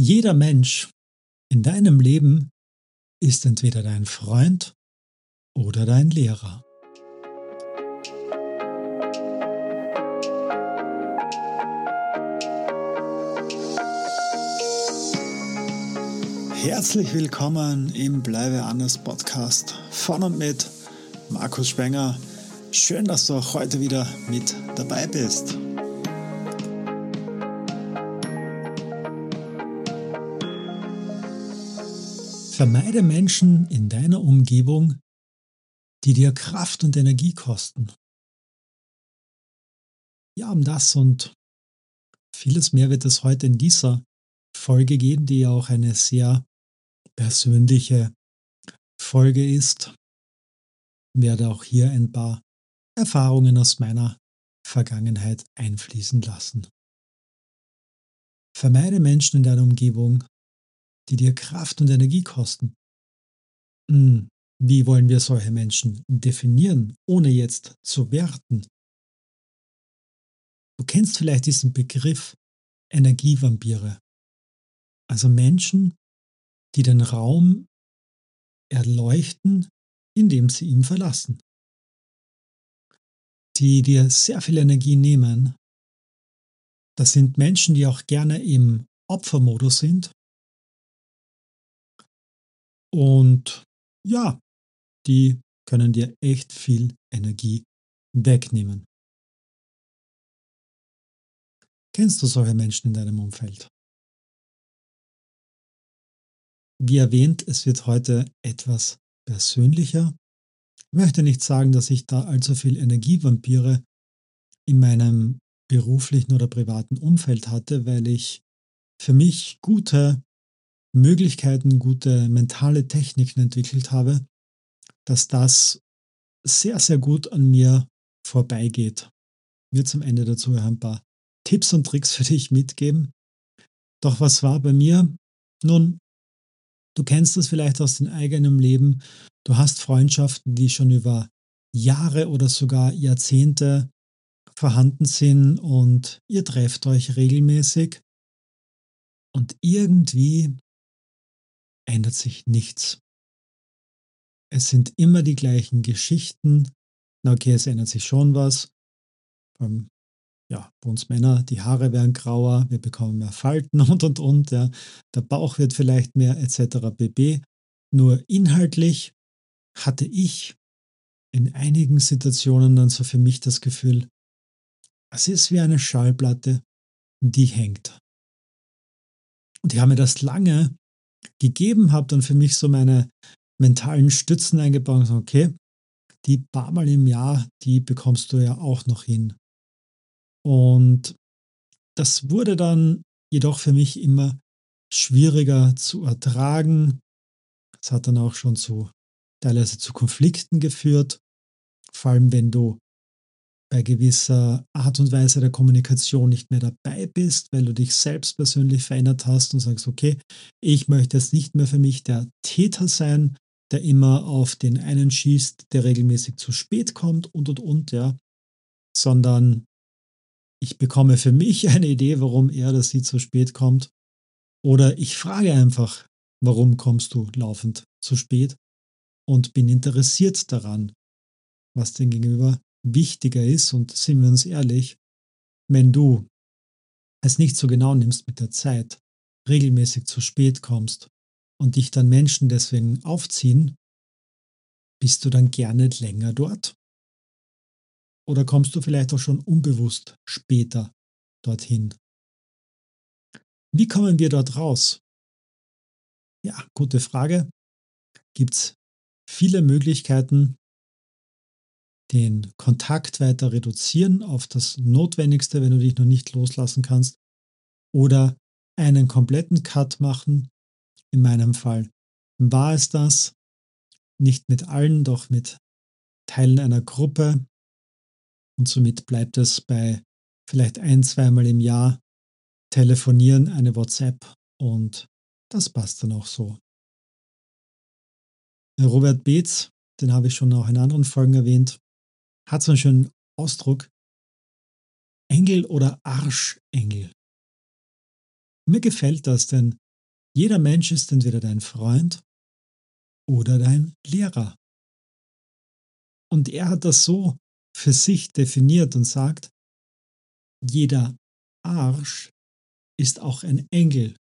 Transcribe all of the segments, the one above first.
Jeder Mensch in deinem Leben ist entweder dein Freund oder dein Lehrer. Herzlich willkommen im Bleibe anders Podcast von und mit Markus Spenger. Schön, dass du auch heute wieder mit dabei bist. Vermeide Menschen in deiner Umgebung, die dir Kraft und Energie kosten. Ja, um das und vieles mehr wird es heute in dieser Folge gehen, die ja auch eine sehr persönliche Folge ist. Ich werde auch hier ein paar Erfahrungen aus meiner Vergangenheit einfließen lassen. Vermeide Menschen in deiner Umgebung, die dir Kraft und Energie kosten. Hm, wie wollen wir solche Menschen definieren, ohne jetzt zu werten? Du kennst vielleicht diesen Begriff Energievampire. Also Menschen, die den Raum erleuchten, indem sie ihn verlassen. Die dir sehr viel Energie nehmen. Das sind Menschen, die auch gerne im Opfermodus sind und ja, die können dir echt viel Energie wegnehmen. Kennst du solche Menschen in deinem Umfeld? Wie erwähnt, es wird heute etwas persönlicher. Ich möchte nicht sagen, dass ich da allzu viel Energievampire in meinem beruflichen oder privaten Umfeld hatte, weil ich für mich gute Möglichkeiten, gute mentale Techniken entwickelt habe, dass das sehr, sehr gut an mir vorbeigeht. Mir zum Ende dazu ein paar Tipps und Tricks für dich mitgeben. Doch was war bei mir? Nun, du kennst das vielleicht aus deinem eigenen Leben. Du hast Freundschaften, die schon über Jahre oder sogar Jahrzehnte vorhanden sind und ihr trefft euch regelmäßig. Und irgendwie ändert sich nichts. Es sind immer die gleichen Geschichten. Na okay, es ändert sich schon was. Ähm, ja, bei uns Männer, die Haare werden grauer, wir bekommen mehr Falten und und und. Ja. Der Bauch wird vielleicht mehr etc. bb. Nur inhaltlich hatte ich in einigen Situationen dann so für mich das Gefühl, es ist wie eine Schallplatte, die hängt. Und ich habe mir das lange gegeben, habe dann für mich so meine mentalen Stützen eingebaut okay, die paar Mal im Jahr, die bekommst du ja auch noch hin. Und das wurde dann jedoch für mich immer schwieriger zu ertragen. Es hat dann auch schon zu teilweise zu Konflikten geführt, vor allem wenn du bei gewisser Art und Weise der Kommunikation nicht mehr dabei bist, weil du dich selbst persönlich verändert hast und sagst, okay, ich möchte jetzt nicht mehr für mich der Täter sein, der immer auf den einen schießt, der regelmäßig zu spät kommt und und und, ja, sondern ich bekomme für mich eine Idee, warum er oder sie zu spät kommt. Oder ich frage einfach, warum kommst du laufend zu spät und bin interessiert daran, was den Gegenüber wichtiger ist, und sind wir uns ehrlich, wenn du es nicht so genau nimmst mit der Zeit, regelmäßig zu spät kommst und dich dann Menschen deswegen aufziehen, bist du dann gerne länger dort? Oder kommst du vielleicht auch schon unbewusst später dorthin? Wie kommen wir dort raus? Ja, gute Frage. Gibt es viele Möglichkeiten, den Kontakt weiter reduzieren auf das Notwendigste, wenn du dich noch nicht loslassen kannst, oder einen kompletten Cut machen. In meinem Fall war es das, nicht mit allen, doch mit Teilen einer Gruppe. Und somit bleibt es bei vielleicht ein, zweimal im Jahr telefonieren, eine WhatsApp und das passt dann auch so. Robert Beetz, den habe ich schon auch in anderen Folgen erwähnt, hat so einen schönen Ausdruck. Engel oder Arschengel. Mir gefällt das, denn Jeder Mensch ist entweder dein Freund oder dein Lehrer. Und er hat das so für sich definiert und sagt, jeder Arsch ist auch ein Engel.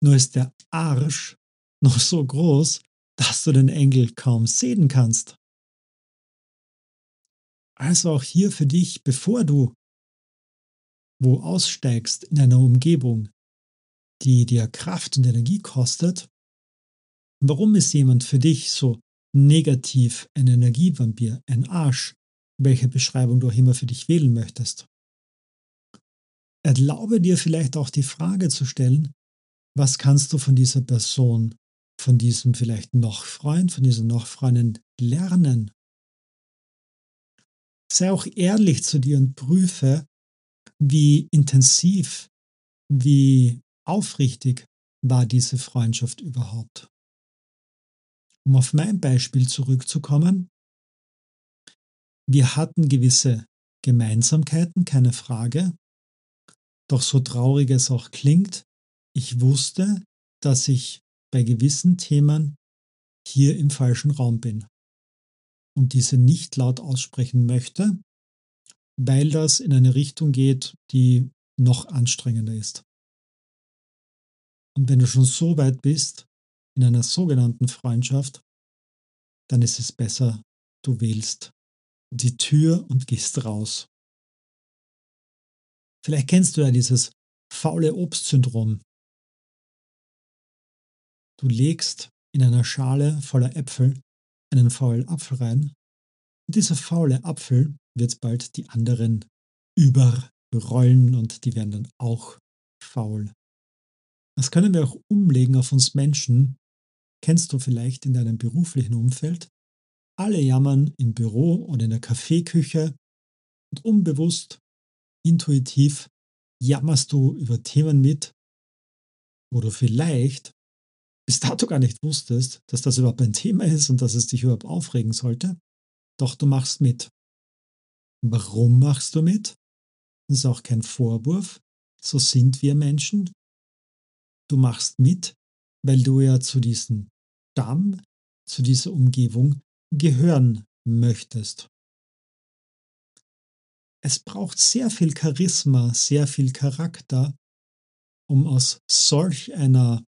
Nur ist der Arsch noch so groß, dass du den Engel kaum sehen kannst. Also auch hier für dich, bevor du wo aussteigst in einer Umgebung, die dir Kraft und Energie kostet, warum ist jemand für dich so negativ ein Energievampir, ein Arsch, welche Beschreibung du auch immer für dich wählen möchtest? Erlaube dir vielleicht auch die Frage zu stellen, was kannst du von dieser Person, von diesem vielleicht noch Freund, von dieser noch Freundin lernen? Sei auch ehrlich zu dir und prüfe, wie intensiv, wie aufrichtig war diese Freundschaft überhaupt. Um auf mein Beispiel zurückzukommen, wir hatten gewisse Gemeinsamkeiten, keine Frage, doch so traurig es auch klingt, ich wusste, dass ich bei gewissen Themen hier im falschen Raum bin und diese nicht laut aussprechen möchte, weil das in eine Richtung geht, die noch anstrengender ist. Und wenn du schon so weit bist in einer sogenannten Freundschaft, dann ist es besser, du wählst die Tür und gehst raus. Vielleicht kennst du ja dieses faule Obstsyndrom. Du legst in einer Schale voller Äpfel einen faulen Apfel rein und dieser faule Apfel wird bald die anderen überrollen und die werden dann auch faul. Das können wir auch umlegen auf uns Menschen. Kennst du vielleicht in deinem beruflichen Umfeld? Alle jammern im Büro oder in der Kaffeeküche und unbewusst, intuitiv jammerst du über Themen mit, wo du vielleicht bis dato gar nicht wusstest, dass das überhaupt ein Thema ist und dass es dich überhaupt aufregen sollte. Doch du machst mit. Warum machst du mit? Das ist auch kein Vorwurf. So sind wir Menschen. Du machst mit, weil du ja zu diesem Stamm, zu dieser Umgebung gehören möchtest. Es braucht sehr viel Charisma, sehr viel Charakter, um aus solch einer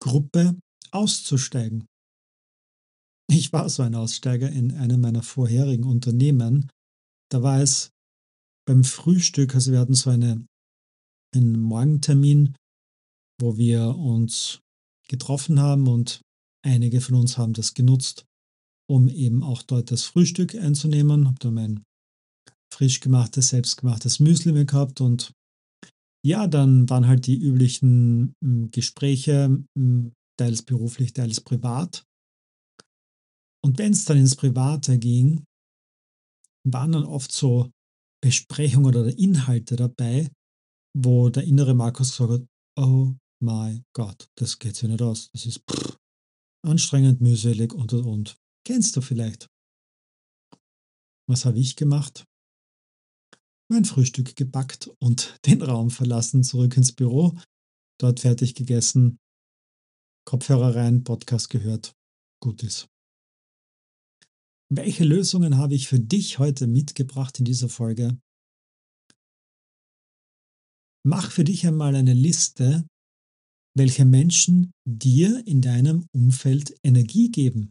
Gruppe auszusteigen. Ich war so ein Aussteiger in einem meiner vorherigen Unternehmen da war es beim Frühstück, also wir hatten so eine, einen Morgentermin, wo wir uns getroffen haben und einige von uns haben das genutzt, um eben auch dort das Frühstück einzunehmen. Habe da mein frisch gemachtes, selbstgemachtes Müsli mir gehabt und ja, dann waren halt die üblichen hm, Gespräche, hm, teils beruflich, teils privat. Und wenn es dann ins Private ging, waren dann oft so Besprechungen oder Inhalte dabei, wo der innere Markus gesagt hat, oh mein Gott, das geht sich nicht aus. Das ist pff, anstrengend, mühselig und und und. Kennst du vielleicht? Was habe ich gemacht? Mein Frühstück gepackt und den Raum verlassen, zurück ins Büro, dort fertig gegessen, Kopfhörer rein, Podcast gehört, gut ist. Welche Lösungen habe ich für dich heute mitgebracht in dieser Folge? Mach für dich einmal eine Liste, welche Menschen dir in deinem Umfeld Energie geben.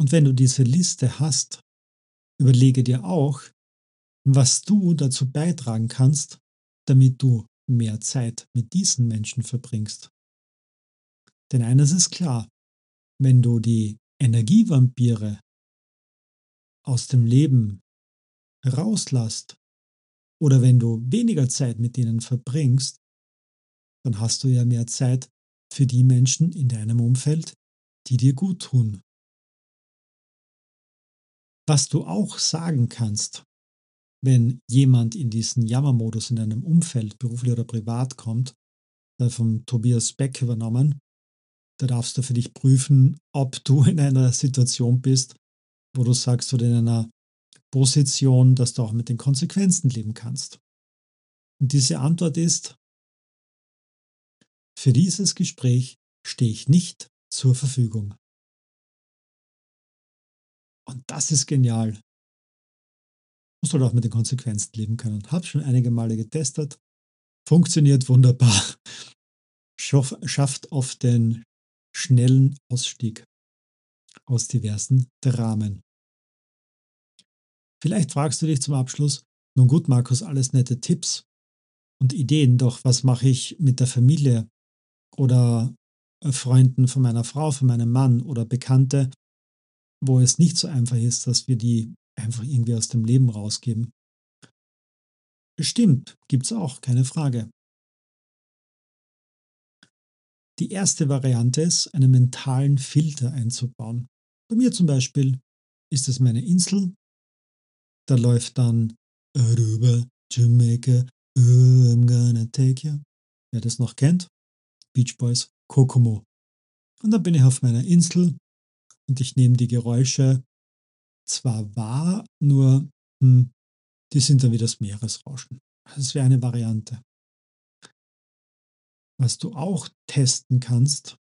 Und wenn du diese Liste hast, überlege dir auch, was du dazu beitragen kannst, damit du mehr Zeit mit diesen Menschen verbringst. Denn eines ist klar, wenn du die Energievampire aus dem Leben rauslässt oder wenn du weniger Zeit mit ihnen verbringst, dann hast du ja mehr Zeit für die Menschen in deinem Umfeld, die dir gut tun. Was du auch sagen kannst, wenn jemand in diesen Jammermodus in deinem Umfeld, beruflich oder privat kommt, vom Tobias Beck übernommen, da darfst du für dich prüfen, ob du in einer Situation bist, wo du sagst oder in einer Position, dass du auch mit den Konsequenzen leben kannst. Und diese Antwort ist, Für dieses Gespräch stehe ich nicht zur Verfügung. Und das ist genial. Muss halt auch mit den Konsequenzen leben können. Habe schon einige Male getestet. Funktioniert wunderbar. Schafft oft den schnellen Ausstieg aus diversen Dramen. Vielleicht fragst du dich zum Abschluss, nun gut, Markus, alles nette Tipps und Ideen, doch was mache ich mit der Familie oder äh, Freunden von meiner Frau, von meinem Mann oder Bekannte, wo es nicht so einfach ist, dass wir die einfach irgendwie aus dem Leben rausgeben. Stimmt, gibt's auch, keine Frage. Die erste Variante ist, einen mentalen Filter einzubauen. Bei mir zum Beispiel ist es meine Insel. Da läuft dann Aruba, Jamaica, oh, I'm gonna take you. Wer das noch kennt? Beach Boys, Kokomo. Und dann bin ich auf meiner Insel und ich nehme die Geräusche zwar wahr, nur hm, die sind dann wie das Meeresrauschen. Das wäre eine Variante. Was du auch testen kannst,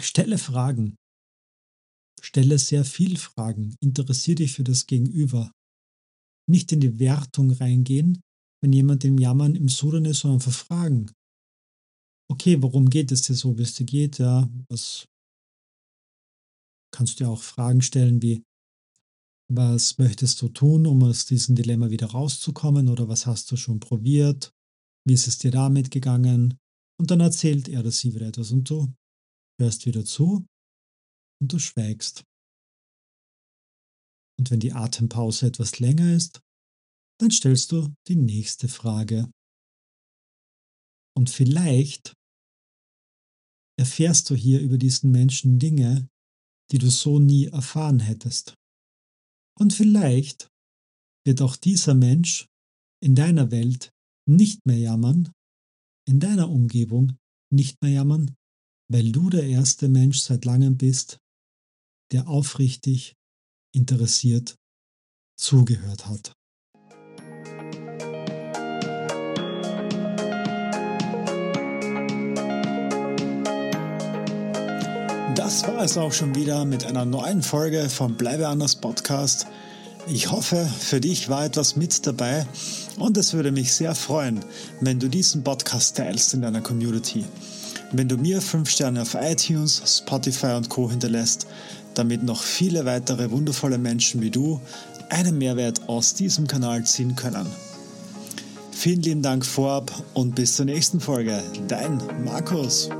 stelle Fragen. Stelle sehr viel Fragen. Interessiere dich für das Gegenüber. Nicht in die Wertung reingehen, wenn jemand im Jammern im Sudan ist, sondern verfragen. Okay, warum geht es dir so, wie es dir geht? Ja, was kannst du dir auch Fragen stellen wie, was möchtest du tun, um aus diesem Dilemma wieder rauszukommen? Oder was hast du schon probiert? Wie ist es dir damit gegangen? Und dann erzählt er oder sie wieder etwas und du hörst wieder zu und du schweigst. Und wenn die Atempause etwas länger ist, dann stellst du die nächste Frage. Und vielleicht erfährst du hier über diesen Menschen Dinge, die du so nie erfahren hättest. Und vielleicht wird auch dieser Mensch in deiner Welt nicht mehr jammern, in deiner Umgebung nicht mehr jammern, weil du der erste Mensch seit langem bist, der aufrichtig, interessiert zugehört hat. Das war es auch schon wieder mit einer neuen Folge vom Bleibe anders Podcast. Ich hoffe, für dich war etwas mit dabei und es würde mich sehr freuen, wenn du diesen Podcast teilst in deiner Community. Wenn du mir 5 Sterne auf iTunes, Spotify und Co hinterlässt, damit noch viele weitere wundervolle Menschen wie du einen Mehrwert aus diesem Kanal ziehen können. Vielen lieben Dank vorab und bis zur nächsten Folge. Dein Markus.